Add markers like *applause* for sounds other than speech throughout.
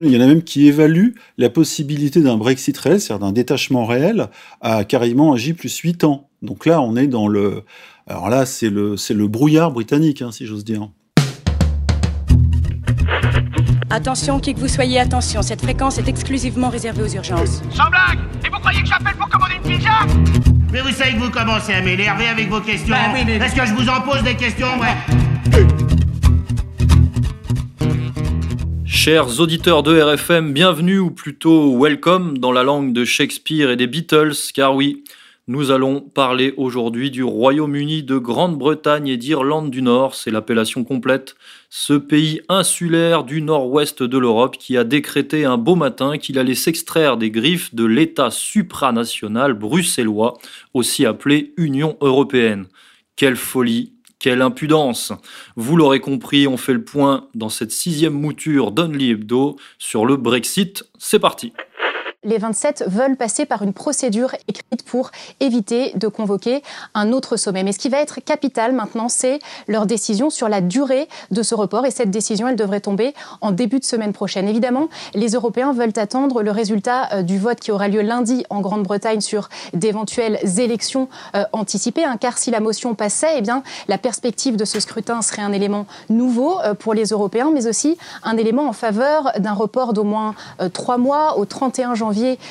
Il y en a même qui évaluent la possibilité d'un Brexit réel, c'est-à-dire d'un détachement réel, à carrément un J plus 8 ans. Donc là, on est dans le... Alors là, c'est le, c'est le brouillard britannique, hein, si j'ose dire. Attention, qui que vous soyez, attention, cette fréquence est exclusivement réservée aux urgences. Sans blague Et vous croyez que j'appelle pour commander une pizza? Mais vous savez que vous commencez à m'énerver avec vos questions. Bah oui, mais- Est-ce que je vous en pose des questions, ouais Chers auditeurs de RFM, bienvenue ou plutôt welcome dans la langue de Shakespeare et des Beatles, car oui, nous allons parler aujourd'hui du Royaume-Uni de Grande-Bretagne et d'Irlande du Nord, c'est l'appellation complète, ce pays insulaire du nord-ouest de l'Europe qui a décrété un beau matin qu'il allait s'extraire des griffes de l'État supranational bruxellois, aussi appelé Union européenne. Quelle folie, quelle impudence Vous l'aurez compris, on fait le point dans cette sixième mouture d'Only Hebdo sur le Brexit. C'est parti Les 27 veulent passer par une procédure écrite pour éviter de convoquer un autre sommet. Mais ce qui va être capital maintenant, c'est leur décision sur la durée de ce report. Et cette décision, elle devrait tomber en début de semaine prochaine. Évidemment, les Européens veulent attendre le résultat euh, du vote qui aura lieu lundi en Grande-Bretagne sur d'éventuelles élections euh, anticipées. hein, car si la motion passait, eh bien, la perspective de ce scrutin serait un élément nouveau euh, pour les Européens, mais aussi un élément en faveur d'un report d'au moins euh, trois mois au 31 janvier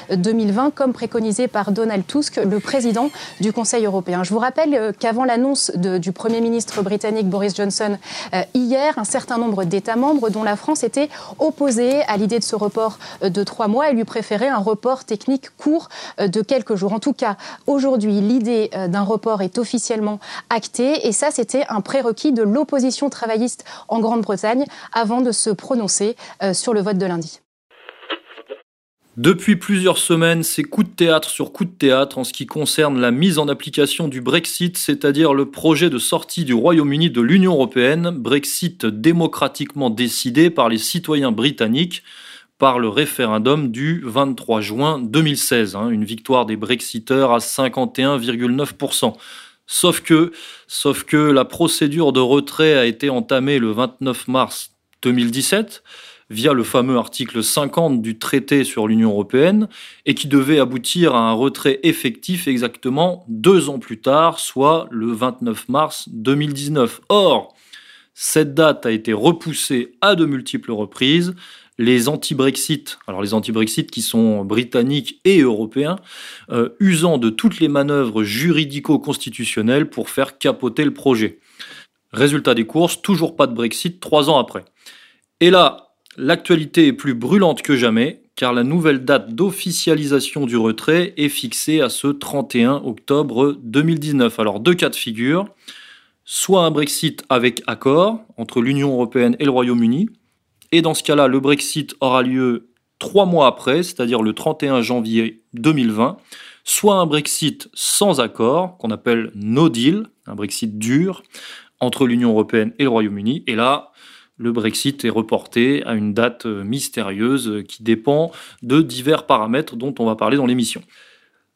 2020, comme préconisé par Donald Tusk, le président du Conseil européen. Je vous rappelle euh, qu'avant l'annonce du Premier ministre britannique Boris Johnson euh, hier, un certain nombre d'États membres, dont la France, était opposé à l'idée de ce report euh, de trois mois et lui préférait un report technique court de quelques jours. En tout cas, aujourd'hui, l'idée d'un report est officiellement actée et ça, c'était un prérequis de l'opposition travailliste en Grande-Bretagne avant de se prononcer sur le vote de lundi. Depuis plusieurs semaines, c'est coup de théâtre sur coup de théâtre en ce qui concerne la mise en application du Brexit, c'est-à-dire le projet de sortie du Royaume-Uni de l'Union européenne, Brexit démocratiquement décidé par les citoyens britanniques par le référendum du 23 juin 2016, hein, une victoire des Brexiteurs à 51,9%. Sauf que, sauf que la procédure de retrait a été entamée le 29 mars 2017 via le fameux article 50 du traité sur l'Union européenne et qui devait aboutir à un retrait effectif exactement deux ans plus tard, soit le 29 mars 2019. Or, cette date a été repoussée à de multiples reprises. Les anti-Brexit, alors les anti-Brexit qui sont britanniques et européens, euh, usant de toutes les manœuvres juridico-constitutionnelles pour faire capoter le projet. Résultat des courses, toujours pas de Brexit trois ans après. Et là, l'actualité est plus brûlante que jamais, car la nouvelle date d'officialisation du retrait est fixée à ce 31 octobre 2019. Alors deux cas de figure, soit un Brexit avec accord entre l'Union européenne et le Royaume-Uni, et dans ce cas-là, le Brexit aura lieu trois mois après, c'est-à-dire le 31 janvier 2020, soit un Brexit sans accord, qu'on appelle no deal, un Brexit dur, entre l'Union européenne et le Royaume-Uni. Et là, le Brexit est reporté à une date euh, mystérieuse euh, qui dépend de divers paramètres dont on va parler dans l'émission.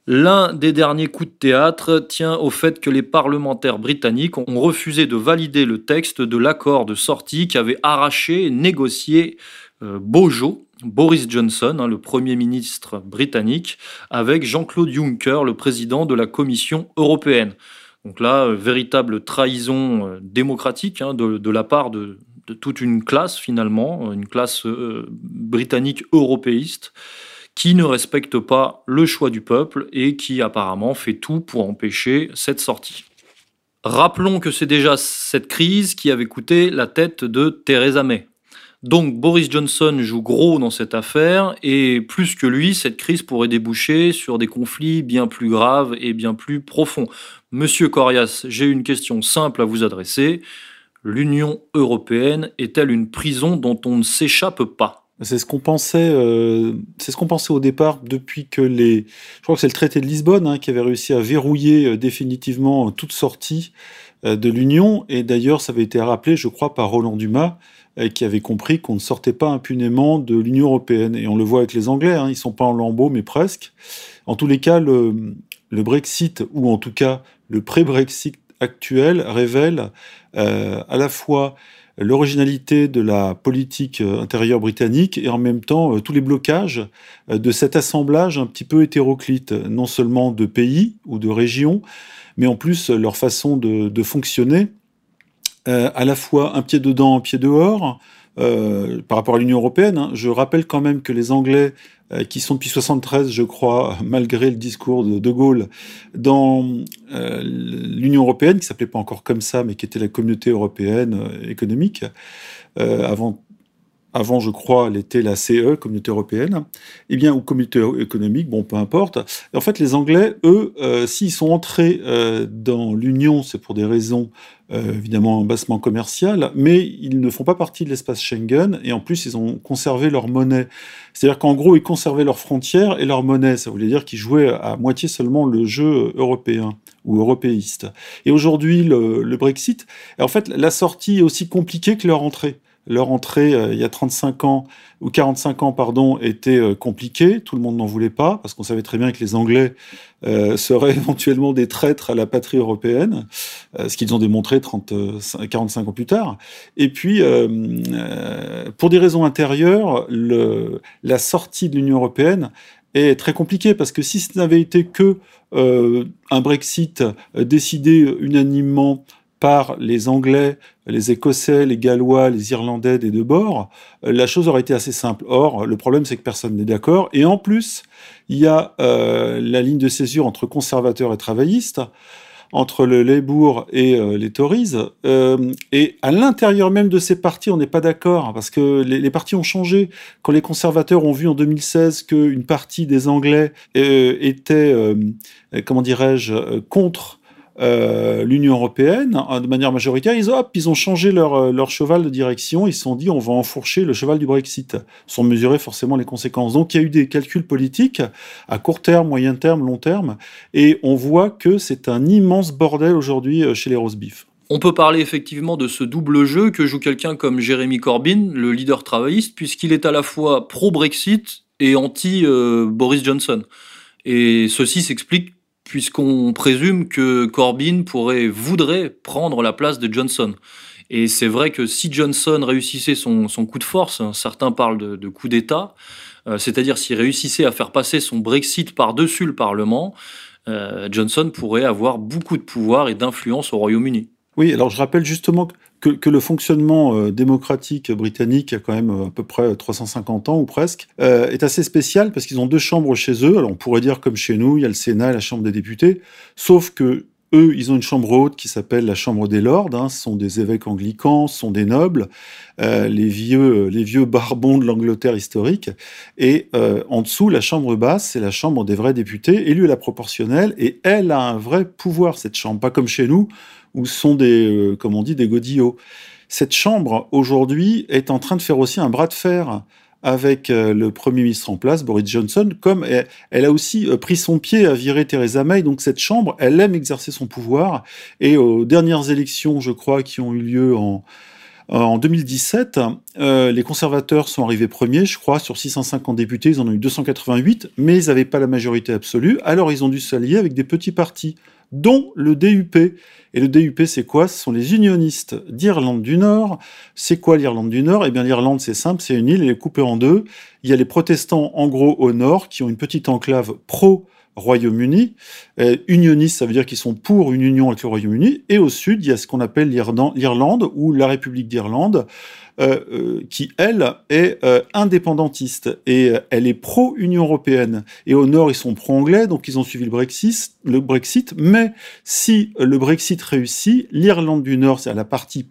L'un des derniers coups de théâtre tient au fait que les parlementaires britanniques ont refusé de valider le texte de l'accord de sortie qu'avait arraché et négocié euh, Boris Johnson, hein, le Premier ministre britannique, avec Jean-Claude Juncker, le président de la Commission européenne. Donc là, véritable trahison démocratique hein, de la part de, de toute une classe finalement, euh, une classe euh, britannique européiste, qui ne respecte pas le choix du peuple et qui apparemment fait tout pour empêcher cette sortie. Rappelons que c'est déjà cette crise qui avait coûté la tête de Theresa May. Donc Boris Johnson joue gros dans cette affaire et plus que lui, cette crise pourrait déboucher sur des conflits bien plus graves et bien plus profonds. Monsieur Corias, j'ai une question simple à vous adresser. L'Union européenne est-elle une prison dont on ne s'échappe pas? C'est ce qu'on pensait, euh, ce qu'on pensait au départ depuis que les, je crois que c'est le traité de Lisbonne hein, qui avait réussi à verrouiller euh, définitivement toute sortie euh, de l'Union. Et d'ailleurs, ça avait été rappelé, je crois, par Roland Dumas, euh, qui avait compris qu'on ne sortait pas impunément de l'Union européenne. Et on le voit avec les Anglais, hein, ils sont pas en lambeaux, mais presque. En tous les cas, le Brexit, ou en tout cas le pré-Brexit actuel, révèle euh, à la fois l'originalité de la politique intérieure britannique et en même temps tous les blocages de cet assemblage un petit peu hétéroclite, non seulement de pays ou de régions, mais en plus leur façon de, fonctionner, à la fois un pied dedans, un pied dehors, par rapport à l'Union européenne. Hein. Je rappelle quand même que les Anglais euh, qui sont depuis 73, je crois, malgré le discours de De Gaulle, dans euh, l'Union européenne, qui s'appelait pas encore comme ça, mais qui était la communauté européenne euh, économique, avant avant, je crois, elle était la CE, Communauté européenne, eh bien, ou Communauté économique, bon, peu importe. en fait, les Anglais, eux, s'ils sont entrés dans l'Union, c'est pour des raisons euh, évidemment bassement commercial, mais ils ne font pas partie de l'espace Schengen, et en plus ils ont conservé leur monnaie. C'est-à-dire qu'en gros ils conservaient leurs frontières et leur monnaie, ça voulait dire qu'ils jouaient à moitié seulement le jeu européen ou européiste. Et aujourd'hui le, le Brexit, en fait la sortie est aussi compliquée que leur entrée leur entrée euh, il y a 35 ans ou 45 ans pardon était euh, compliquée, tout le monde n'en voulait pas parce qu'on savait très bien que les Anglais euh, *laughs* seraient éventuellement des traîtres à la patrie européenne, ce qu'ils ont démontré 30 45 ans plus tard. Et puis pour des raisons intérieures, la sortie de l'Union européenne est très compliquée parce que si ce n'avait été que un Brexit décidé unanimement par les Anglais, les Écossais, les Gallois, les Irlandais des deux bords, euh, la chose aurait été assez simple. Or, le problème, c'est que personne n'est d'accord. Et en plus, il y a euh, la ligne de césure entre conservateurs et travaillistes, entre le Labour et euh, les Tories. et à l'intérieur même de ces partis, on n'est pas d'accord, parce que les, les, partis ont changé. Quand les conservateurs ont vu en 2016 qu'une partie des Anglais était, comment dirais-je, contre euh, l'Union européenne, hein, de manière majoritaire, ils, ils ont changé leur, euh, leur cheval de direction, ils se sont dit on va enfourcher le cheval du Brexit, sans mesurer forcément les conséquences. Donc il y a eu des calculs politiques à court terme, moyen terme, long terme, et on voit que c'est un immense bordel aujourd'hui euh, chez les Rosebif. On peut parler effectivement de ce double jeu que joue quelqu'un comme Jérémy Corbyn, le leader travailliste, puisqu'il est à la fois pro-Brexit et anti-Boris Johnson. Et ceci s'explique puisqu'on présume que Corbyn pourrait, voudrait prendre la place de Johnson. Et c'est vrai que si Johnson réussissait son, coup de force, hein, certains parlent de, coup d'État, euh, c'est-à-dire s'il réussissait à faire passer son Brexit par-dessus le Parlement, euh, Johnson pourrait avoir beaucoup de pouvoir et d'influence au Royaume-Uni. Oui, alors je rappelle justement que, le fonctionnement euh, démocratique britannique, il y a quand même euh, à peu près 350 ans ou presque, euh, est assez spécial parce qu'ils ont deux chambres chez eux. Alors on pourrait dire comme chez nous, il y a le Sénat et la Chambre des députés, sauf que eux, ils ont une chambre haute qui s'appelle la Chambre des Lords. Hein. Ce sont des évêques anglicans, ce sont des nobles, les vieux, les vieux barbons de l'Angleterre historique. Et en dessous, la Chambre basse, c'est la Chambre des vrais députés, élus à la proportionnelle, et elle a un vrai pouvoir cette chambre, pas comme chez nous où sont des, euh, comme on dit, des godillots. Cette chambre, aujourd'hui, est en train de faire aussi un bras de fer avec euh, le Premier ministre en place, Boris Johnson, comme elle, a aussi euh, pris son pied à virer Theresa May. Donc cette chambre, elle aime exercer son pouvoir. Et aux dernières élections, je crois, qui ont eu lieu en 2017, les conservateurs sont arrivés premiers, je crois, sur 650 députés, ils en ont eu 288, mais ils n'avaient pas la majorité absolue, alors ils ont dû s'allier avec des petits partis dont le DUP. Et le DUP, c'est quoi? Ce sont les unionistes d'Irlande du Nord. C'est quoi l'Irlande du Nord? Eh bien, l'Irlande, c'est simple, c'est une île, elle est coupée en deux. Il y a les protestants, en gros, au nord, qui ont une petite enclave pro Royaume-Uni. Euh, unionistes, ça veut dire qu'ils sont pour une union avec le Royaume-Uni. Et au sud, il y a ce qu'on appelle l'Irlande ou la République d'Irlande, euh, euh, qui, elle, est indépendantiste et elle est pro-Union européenne. Et au nord, ils sont pro-anglais, donc ils ont suivi le Brexit, le Brexit. Mais si le Brexit réussit, l'Irlande du Nord, c'est la partie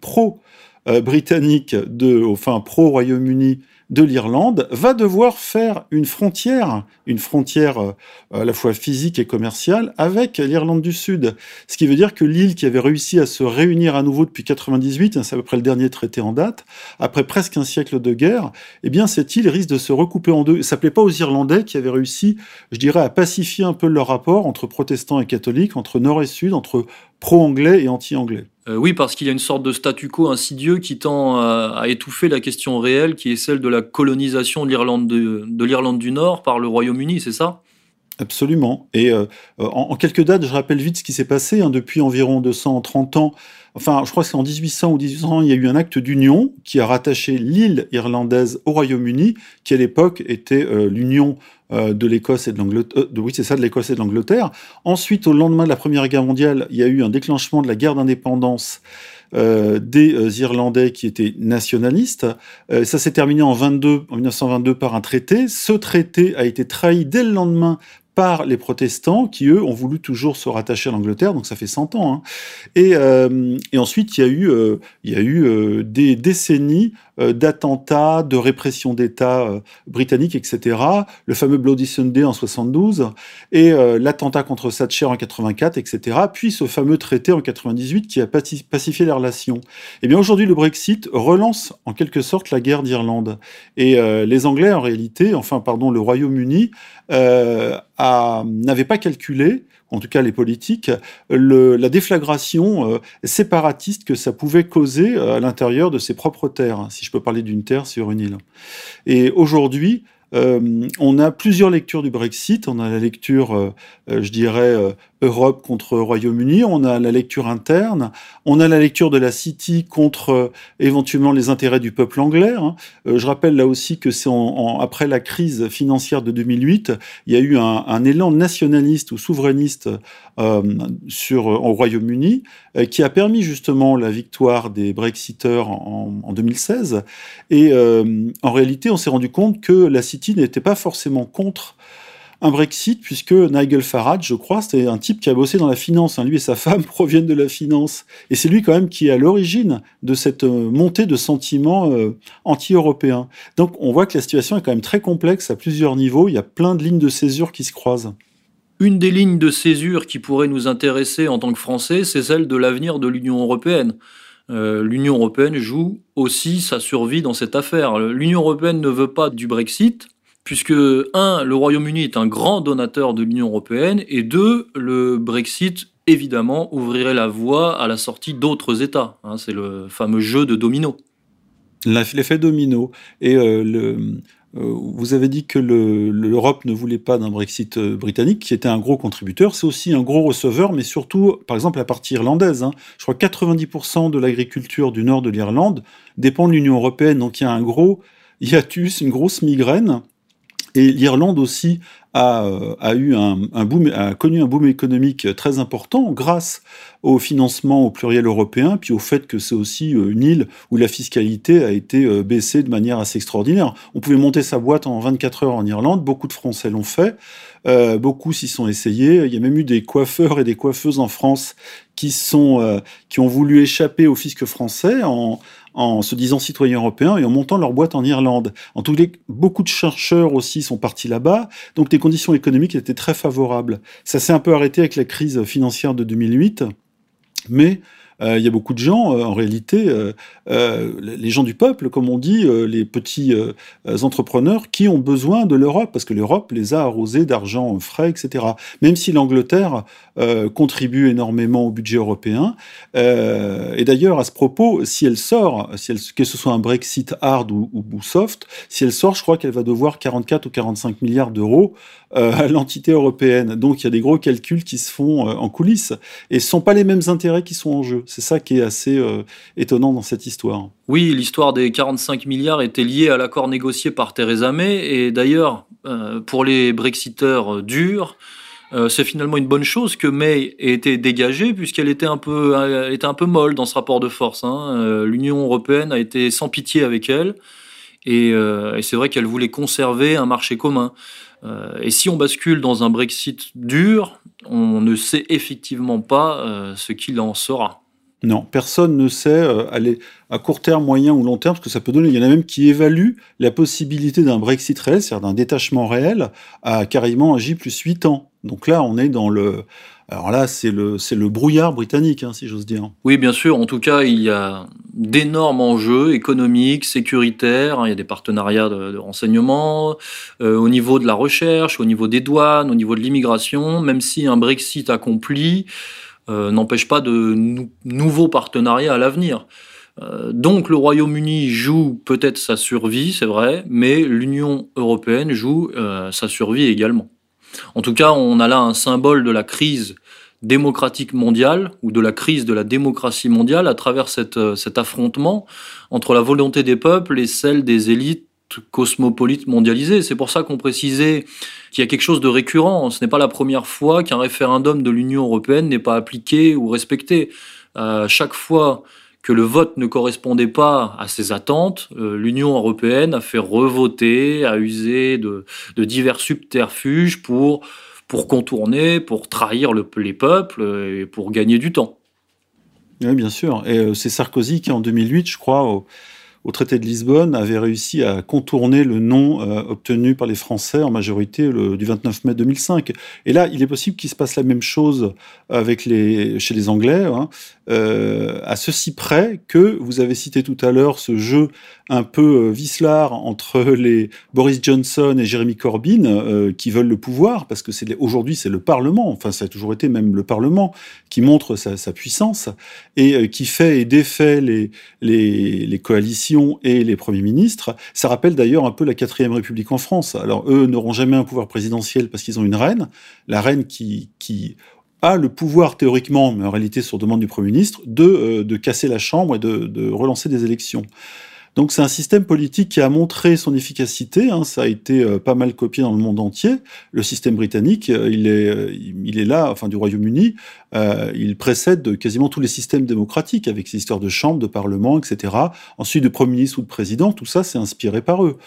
pro-britannique, de, enfin pro-Royaume-Uni de l'Irlande va devoir faire une frontière, une frontière euh, à la fois physique et commerciale avec l'Irlande du Sud. Ce qui veut dire que l'île qui avait réussi à se réunir à nouveau depuis 98, hein, c'est à peu près le dernier traité en date, après presque un siècle de guerre, eh bien cette île risque de se recouper en deux. Ça plaît pas aux Irlandais qui avaient réussi, je dirais, à pacifier un peu leur rapport entre protestants et catholiques, entre nord et sud, entre pro-anglais et anti-anglais. Euh, oui, parce qu'il y a une sorte de statu quo insidieux qui tend à, étouffer la question réelle, qui est celle de la colonisation de l'Irlande de, l'Irlande du Nord par le Royaume-Uni, c'est ça? Absolument. Et en, en, quelques dates, je rappelle vite ce qui s'est passé. Hein, depuis environ 230 ans, enfin, je crois que c'est en 1800 ou 1800, il y a eu un acte d'union qui a rattaché l'île irlandaise au Royaume-Uni, qui à l'époque était l'union euh, de l'Écosse et de l'Angleterre. Euh, oui, c'est ça, de l'Écosse et de l'Angleterre. Ensuite, au lendemain de la Première Guerre mondiale, il y a eu un déclenchement de la guerre d'indépendance euh, des Irlandais qui étaient nationalistes. ça s'est terminé en, 22, en 1922 par un traité. Ce traité a été trahi dès le lendemain par les protestants qui, eux, ont voulu toujours se rattacher à l'Angleterre, donc ça fait 100 ans. Hein. Et, euh, ensuite, il y a eu, euh, euh, des décennies d'attentats, de répression d'État britanniques, etc. Le fameux Bloody Sunday en 72, et l'attentat contre Thatcher en 84, etc. Puis ce fameux traité en 98 qui a pacifié les relations. Eh bien aujourd'hui, le Brexit relance en quelque sorte la guerre d'Irlande. Et les Anglais, en réalité, enfin, pardon, le Royaume-Uni, n'avait pas calculé, en tout cas les politiques, la déflagration euh, séparatiste que ça pouvait causer euh, à l'intérieur de ses propres terres, si je peux parler d'une terre sur une île. Et aujourd'hui, euh, on a plusieurs lectures du Brexit. On a la lecture, je dirais, Europe contre Royaume-Uni, on a la lecture interne, on a la lecture de la City contre euh, éventuellement les intérêts du peuple anglais. Hein. Euh, je rappelle là aussi que c'est après la crise financière de 2008, il y a eu un, élan nationaliste ou souverainiste euh, sur, au Royaume-Uni qui a permis justement la victoire des Brexiteurs en, en 2016. Et en réalité, on s'est rendu compte que la City n'était pas forcément contre un Brexit, puisque Nigel Farage, je crois, c'était un type qui a bossé dans la finance. Hein. Lui et sa *laughs* femme proviennent de la finance. Et c'est lui quand même qui est à l'origine de cette euh, montée de sentiments euh, anti-européens. Donc on voit que la situation est quand même très complexe à plusieurs niveaux. Il y a plein de lignes de césure qui se croisent. Une des lignes de césure qui pourrait nous intéresser en tant que Français, c'est celle de l'avenir de l'Union européenne. Euh, L'Union européenne joue aussi sa survie dans cette affaire. L'Union européenne ne veut pas du Brexit, puisque, un, le Royaume-Uni est un grand donateur de l'Union européenne, et deux, le Brexit, évidemment, ouvrirait la voie à la sortie d'autres États. Hein, c'est le fameux jeu de domino. L'effet domino. Et euh, euh, vous avez dit que l'Europe ne voulait pas d'un Brexit euh, britannique, qui était un gros contributeur. C'est aussi un gros receveur, mais surtout, par exemple, la partie irlandaise. Hein. Je crois que 90% de l'agriculture du nord de l'Irlande dépend de l'Union européenne. Donc il y a un gros hiatus, une grosse migraine et l'Irlande aussi a, euh, a connu un boom économique très important grâce au financement au pluriel européen, puis au fait que c'est aussi euh, une île où la fiscalité a été euh, baissée de manière assez extraordinaire. On pouvait monter sa boîte en 24 heures en Irlande, beaucoup de Français l'ont fait, euh, beaucoup s'y sont essayés. Il y a même eu des coiffeurs et des coiffeuses en France qui sont qui ont voulu échapper au fisc français en en se disant citoyens européens et en montant leur boîte en Irlande. En tout cas, beaucoup de chercheurs aussi sont partis là-bas, donc les conditions économiques étaient très favorables. Ça s'est un peu arrêté avec la crise financière de 2008, mais euh, il y a beaucoup de gens, euh, en réalité, euh, les gens du peuple, comme on dit, les petits entrepreneurs, qui ont besoin de l'Europe, parce que l'Europe les a arrosés d'argent frais, etc. Même si l'Angleterre contribue énormément au budget européen. et d'ailleurs, à ce propos, si elle sort, si elle, que ce soit un Brexit hard ou, ou soft, si elle sort, je crois qu'elle va devoir 44 ou 45 milliards d'euros à l'entité européenne. Donc il y a des gros calculs qui se font en coulisses. Et ce ne sont pas les mêmes intérêts qui sont en jeu. C'est ça qui est assez euh, étonnant dans cette histoire. Oui, l'histoire des 45 milliards était liée à l'accord négocié par Theresa May. Et d'ailleurs, euh, pour les Brexiteurs euh, durs, c'est finalement une bonne chose que May ait été dégagée puisqu'elle était un peu, molle dans ce rapport de force. Hein. L'Union européenne a été sans pitié avec elle. Et c'est vrai qu'elle voulait conserver un marché commun. et si on bascule dans un Brexit dur, on ne sait effectivement pas ce qu'il en sera. Non, personne ne sait euh, aller à court terme, moyen ou long terme, ce que ça peut donner. Il y en a même qui évaluent la possibilité d'un Brexit réel, c'est-à-dire d'un détachement réel, à carrément J plus 8 ans. Donc là, on est dans le... Alors là, c'est le, c'est le brouillard britannique, hein, si j'ose dire. Oui, bien sûr. En tout cas, il y a d'énormes enjeux économiques, sécuritaires. Il y a des partenariats de, renseignement euh, au niveau de la recherche, au niveau des douanes, au niveau de l'immigration. Même si un Brexit accompli, n'empêche pas de nouveaux partenariats à l'avenir. Euh, donc le Royaume-Uni joue peut-être sa survie, c'est vrai, mais l'Union européenne joue euh, sa survie également. En tout cas, on a là un symbole de la crise démocratique mondiale ou de la crise de la démocratie mondiale à travers cet affrontement entre la volonté des peuples et celle des élites cosmopolites mondialisées. C'est pour ça qu'on précisait qu'il y a quelque chose de récurrent. Ce n'est pas la première fois qu'un référendum de l'Union européenne n'est pas appliqué ou respecté. Euh, chaque fois que le vote ne correspondait pas à ses attentes, euh, l'Union européenne a fait revoter, a usé de, divers subterfuges pour, pour contourner, pour trahir le, les peuples et pour gagner du temps. Oui, bien sûr. Et euh, c'est Sarkozy qui, en 2008, je crois, au traité de Lisbonne, avait réussi à contourner le non euh, obtenu par les Français en majorité le, du 29 mai 2005. Et là, il est possible qu'il se passe la même chose avec les, chez les Anglais, hein, euh, à ceci près que vous avez cité tout à l'heure ce jeu un peu euh, vicelard entre *laughs* les Boris Johnson et Jeremy Corbyn euh, qui veulent le pouvoir, parce que aujourd'hui c'est le Parlement, enfin ça a toujours été même le Parlement qui montre sa, sa puissance et qui fait et défait les, les, coalitions et les premiers ministres. Ça rappelle d'ailleurs un peu la quatrième République en France. Alors eux n'auront jamais un pouvoir présidentiel parce qu'ils ont une reine, la reine qui a le pouvoir théoriquement, mais en réalité sur demande du Premier ministre, de, euh, de casser la Chambre et de, de relancer des élections. Donc c'est un système politique qui a montré son efficacité. Hein, ça a été euh, pas mal copié dans le monde entier. Le système britannique, euh, il est, euh, il est là, enfin du Royaume-Uni, euh, il précède quasiment tous les systèmes démocratiques avec ces histoires de chambre, de parlement, etc. Ensuite, de premier ministre ou de président, tout ça c'est inspiré par eux.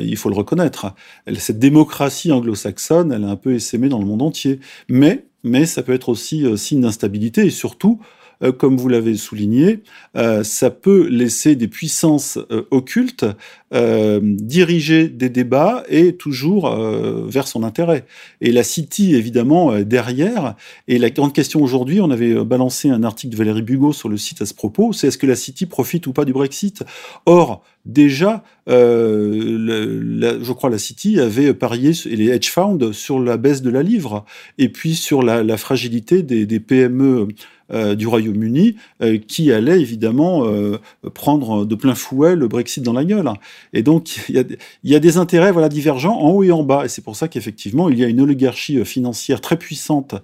il faut le reconnaître. Cette démocratie anglo-saxonne, elle est un peu essaimée dans le monde entier. Mais, mais ça peut être aussi signe d'instabilité et surtout euh, comme vous l'avez souligné, euh, ça peut laisser des puissances euh, occultes diriger des débats et toujours vers son intérêt. Et la City, évidemment, derrière. Et la grande question aujourd'hui, on avait balancé un article de Valérie Bugot sur le site à ce propos, c'est est-ce que la City profite ou pas du Brexit? Or, déjà, je crois la City avait parié, et les hedge funds, sur la baisse de la livre, et puis sur la, fragilité des PME euh, du Royaume-Uni euh, qui allait évidemment euh, prendre de plein fouet le Brexit dans la gueule. Et donc il y a, des intérêts voilà divergents en haut et en bas. Et c'est pour ça qu'effectivement il y a une oligarchie financière très puissante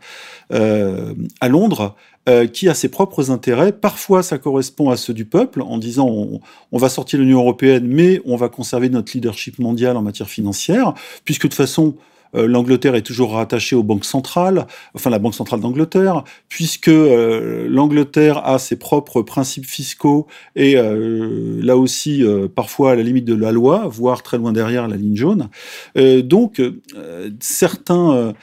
à Londres qui a ses propres intérêts. Parfois, ça correspond à ceux du peuple, en disant on, on va sortir de l'Union européenne, mais on va conserver notre leadership mondial en matière financière, puisque de toute façon, L'Angleterre est toujours rattachée aux banques centrales, enfin la Banque centrale d'Angleterre, puisque euh, l'Angleterre a ses propres principes fiscaux et euh, là aussi parfois à la limite de la loi, voire très loin derrière la ligne jaune. donc certains,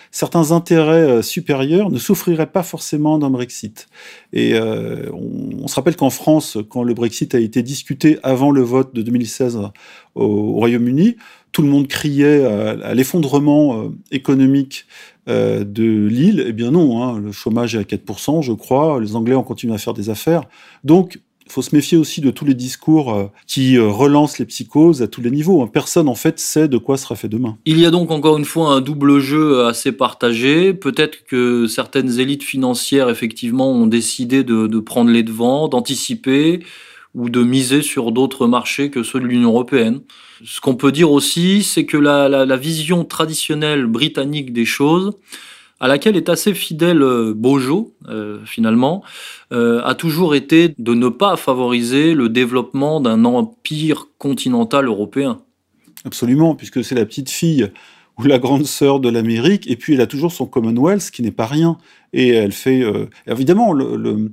intérêts supérieurs ne souffriraient pas forcément d'un Brexit. Et on, se rappelle qu'en France, quand le Brexit a été discuté avant le vote de 2016 au, au Royaume-Uni, tout le monde criait à, l'effondrement euh, économique euh, de l'île. Eh bien non, hein, le chômage est à 4%, je crois. Les Anglais ont continué à faire des affaires. Donc, il faut se méfier aussi de tous les discours euh, qui relancent les psychoses à tous les niveaux. Hein. Personne, en fait, sait de quoi sera fait demain. Il y a donc encore une fois un double jeu assez partagé. Peut-être que certaines élites financières, effectivement, ont décidé de prendre les devants, d'anticiper ou de miser sur d'autres marchés que ceux de l'Union européenne. Ce qu'on peut dire aussi, c'est que la, vision traditionnelle britannique des choses, à laquelle est assez fidèle euh, Bojo, euh, finalement, euh, a toujours été de ne pas favoriser le développement d'un empire continental européen. Absolument, puisque c'est la petite fille ou la grande sœur de l'Amérique, et puis elle a toujours son Commonwealth, qui n'est pas rien. Et elle fait, euh, évidemment, le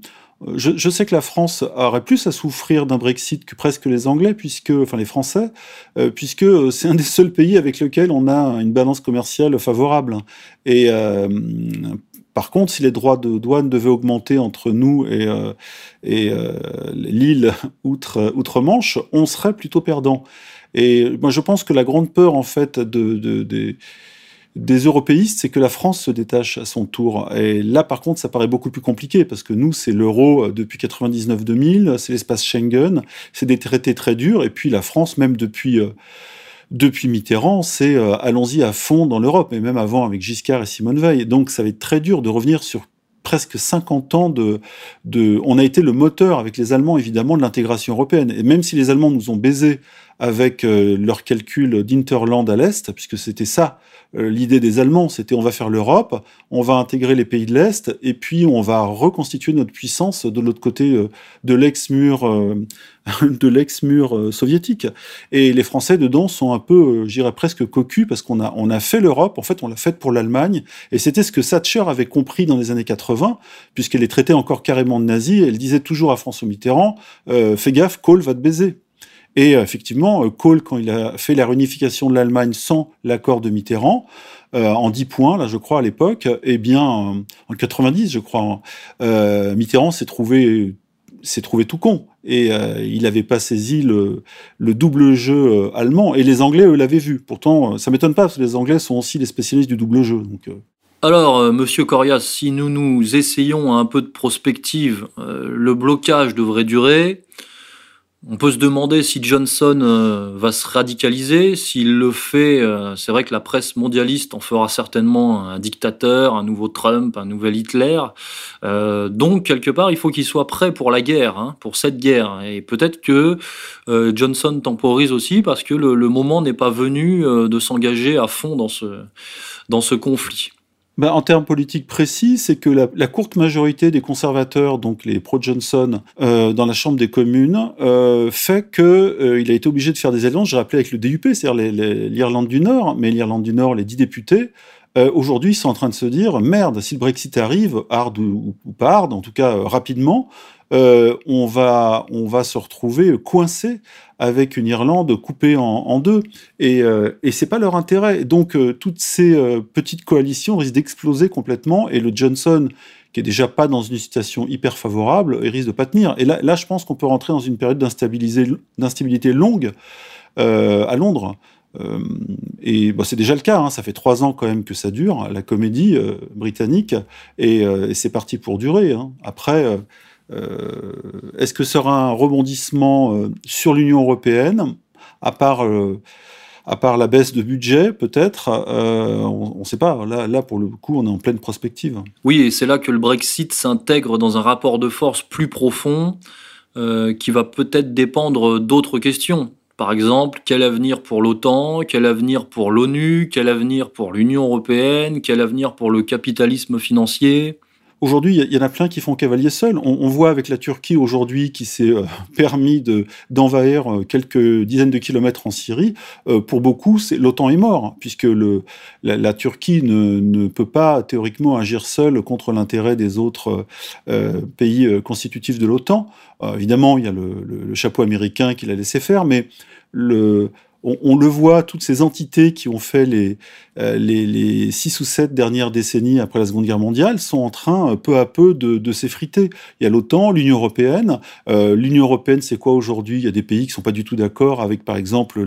je, sais que la France aurait plus à souffrir d'un Brexit que presque les Anglais, puisque, enfin les Français, euh, puisque c'est un des seuls pays avec lequel on a une balance commerciale favorable. Et euh, par contre, si les droits de douane devaient augmenter entre nous et, euh, euh, l'île outre, outre-Manche, on serait plutôt perdant. Et moi, je pense que la grande peur, en fait, de des européistes, c'est que la France se détache à son tour. Et là, par contre, ça paraît beaucoup plus compliqué parce que nous, c'est l'euro depuis 99-2000, c'est l'espace Schengen, c'est des traités très durs. Et puis la France, même depuis euh, depuis Mitterrand, c'est euh, allons-y à fond dans l'Europe, et même avant avec Giscard et Simone Veil. Donc ça va être très dur de revenir sur presque 50 ans de, de... On a été le moteur avec les Allemands, évidemment, de l'intégration européenne. Et même si les Allemands nous ont baisés avec euh, leur calcul d'Interland à l'Est, puisque c'était ça euh, l'idée des Allemands, c'était on va faire l'Europe, on va intégrer les pays de l'Est, et puis on va reconstituer notre puissance de l'autre côté euh, de l'ex-mur *laughs* de l'ex-mur soviétique. Et les Français dedans sont un peu, j'irais presque cocus, parce qu'on a, on a fait l'Europe, en fait on l'a faite pour l'Allemagne, et c'était ce que Thatcher avait compris dans les années 80, puisqu'elle est traitée encore carrément de nazie, elle disait toujours à François Mitterrand, fais gaffe, Kohl va te baiser. Et euh, effectivement, euh, Kohl, quand il a fait la réunification de l'Allemagne sans l'accord de Mitterrand, euh, en 10 points, là, je crois, à l'époque, eh bien, en 90, je crois, euh, Mitterrand s'est trouvé, s'est trouvé tout con. Et il n'avait pas saisi le, le, double jeu allemand. Et les Anglais, eux, l'avaient vu. Pourtant, ça m'étonne pas, parce que les Anglais sont aussi les spécialistes du double jeu. Donc, alors, Monsieur Corias, si nous nous essayons un peu de prospective, le blocage devrait durer. On peut se demander si Johnson euh, va se radicaliser. S'il le fait, euh, c'est vrai que la presse mondialiste en fera certainement un dictateur, un nouveau Trump, un nouvel Hitler. Euh, donc, quelque part, il faut qu'il soit prêt pour la guerre, hein, pour cette guerre. Et peut-être que Johnson temporise aussi parce que le, moment n'est pas venu de s'engager à fond dans ce, dans ce conflit. Ben, en termes politiques précis, c'est que la, courte majorité des conservateurs, donc les pro-Johnson, euh, dans la Chambre des communes, euh, fait qu'il euh, a été obligé de faire des alliances, j'ai rappelé avec le DUP, c'est-à-dire l'Irlande du Nord, mais l'Irlande du Nord, les dix députés, euh, aujourd'hui, sont en train de se dire, merde, si le Brexit arrive, hard ou, ou pas hard, en tout cas euh, rapidement, euh, on, va, on va se retrouver coincé avec une Irlande coupée en, deux. Et, euh, et c'est pas leur intérêt. Donc, euh, toutes ces euh, petites coalitions risquent d'exploser complètement. Et le Johnson, qui est déjà pas dans une situation hyper favorable, risque de pas tenir. Et là, je pense qu'on peut rentrer dans une période d'instabilité longue à Londres. Et c'est déjà le cas, hein, ça fait trois ans quand même que ça dure, la comédie britannique, et, c'est parti pour durer. Hein. Après, est-ce que sera un rebondissement euh, sur l'Union européenne, à part euh, à part la baisse de budget, peut-être, euh, on ne sait pas. Là, pour le coup, on est en pleine prospective. Oui, et c'est là que le Brexit s'intègre dans un rapport de force plus profond, euh, qui va peut-être dépendre d'autres questions. Par exemple, quel avenir pour l'OTAN, quel avenir pour l'ONU, quel avenir pour l'Union européenne, quel avenir pour le capitalisme financier? Aujourd'hui, il y, en a plein qui font cavalier seul. On, voit avec la Turquie aujourd'hui qui s'est euh, *laughs* permis de, d'envahir euh, quelques dizaines de kilomètres en Syrie. Euh, pour beaucoup, l'OTAN est mort, puisque la, Turquie ne, peut pas théoriquement agir seule contre l'intérêt des autres pays constitutifs de l'OTAN. Évidemment, il y a le, le, chapeau américain qui l'a laissé faire, mais le, on, on, le voit, toutes ces entités qui ont fait les, euh, les, les, six ou sept dernières décennies après la Seconde Guerre mondiale sont en train, euh, peu à peu, de, de s'effriter. Il y a l'OTAN, l'Union européenne. Euh, L'Union européenne, c'est quoi aujourd'hui? Il y a des pays qui sont pas du tout d'accord avec, par exemple,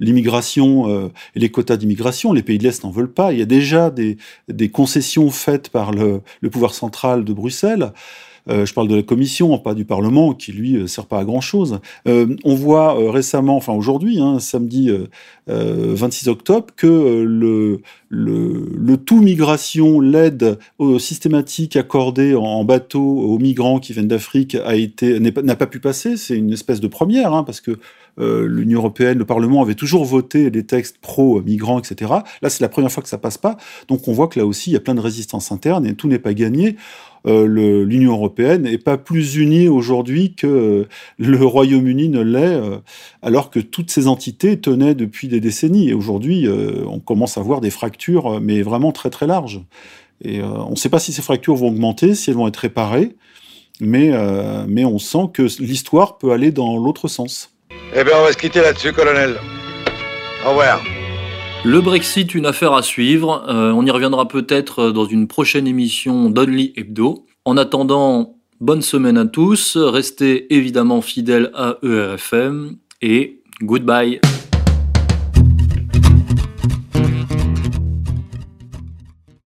l'immigration euh, et les quotas d'immigration. Les pays de l'Est n'en veulent pas. Il y a déjà des, des concessions faites par le, le pouvoir central de Bruxelles. Euh, je parle de la Commission, pas du Parlement, qui lui euh, sert pas à grand chose. Euh, on voit récemment, enfin aujourd'hui, hein, samedi 26 octobre, que le, tout migration, l'aide systématique accordée en, bateau aux migrants qui viennent d'Afrique a été n'a pas pu passer. C'est une espèce de première, hein, parce que euh, l'Union européenne, le Parlement avait toujours voté des textes pro-migrants, etc. Là, c'est la première fois que ça passe pas. Donc, on voit que là aussi, il y a plein de résistances internes et tout n'est pas gagné. Euh, L'Union européenne n'est pas plus unie aujourd'hui que le Royaume-Uni ne l'est, euh, alors que toutes ces entités tenaient depuis des décennies. Et aujourd'hui, euh, on commence à voir des fractures, mais vraiment très très larges. Et euh, on ne sait pas si ces fractures vont augmenter, si elles vont être réparées, mais, euh, mais on sent que l'histoire peut aller dans l'autre sens. Eh bien, on va se quitter là-dessus, colonel. Au revoir. Le Brexit, une affaire à suivre. Euh, on y reviendra peut-être dans une prochaine émission d'Only Hebdo. En attendant, bonne semaine à tous. Restez évidemment fidèles à ERFM et goodbye.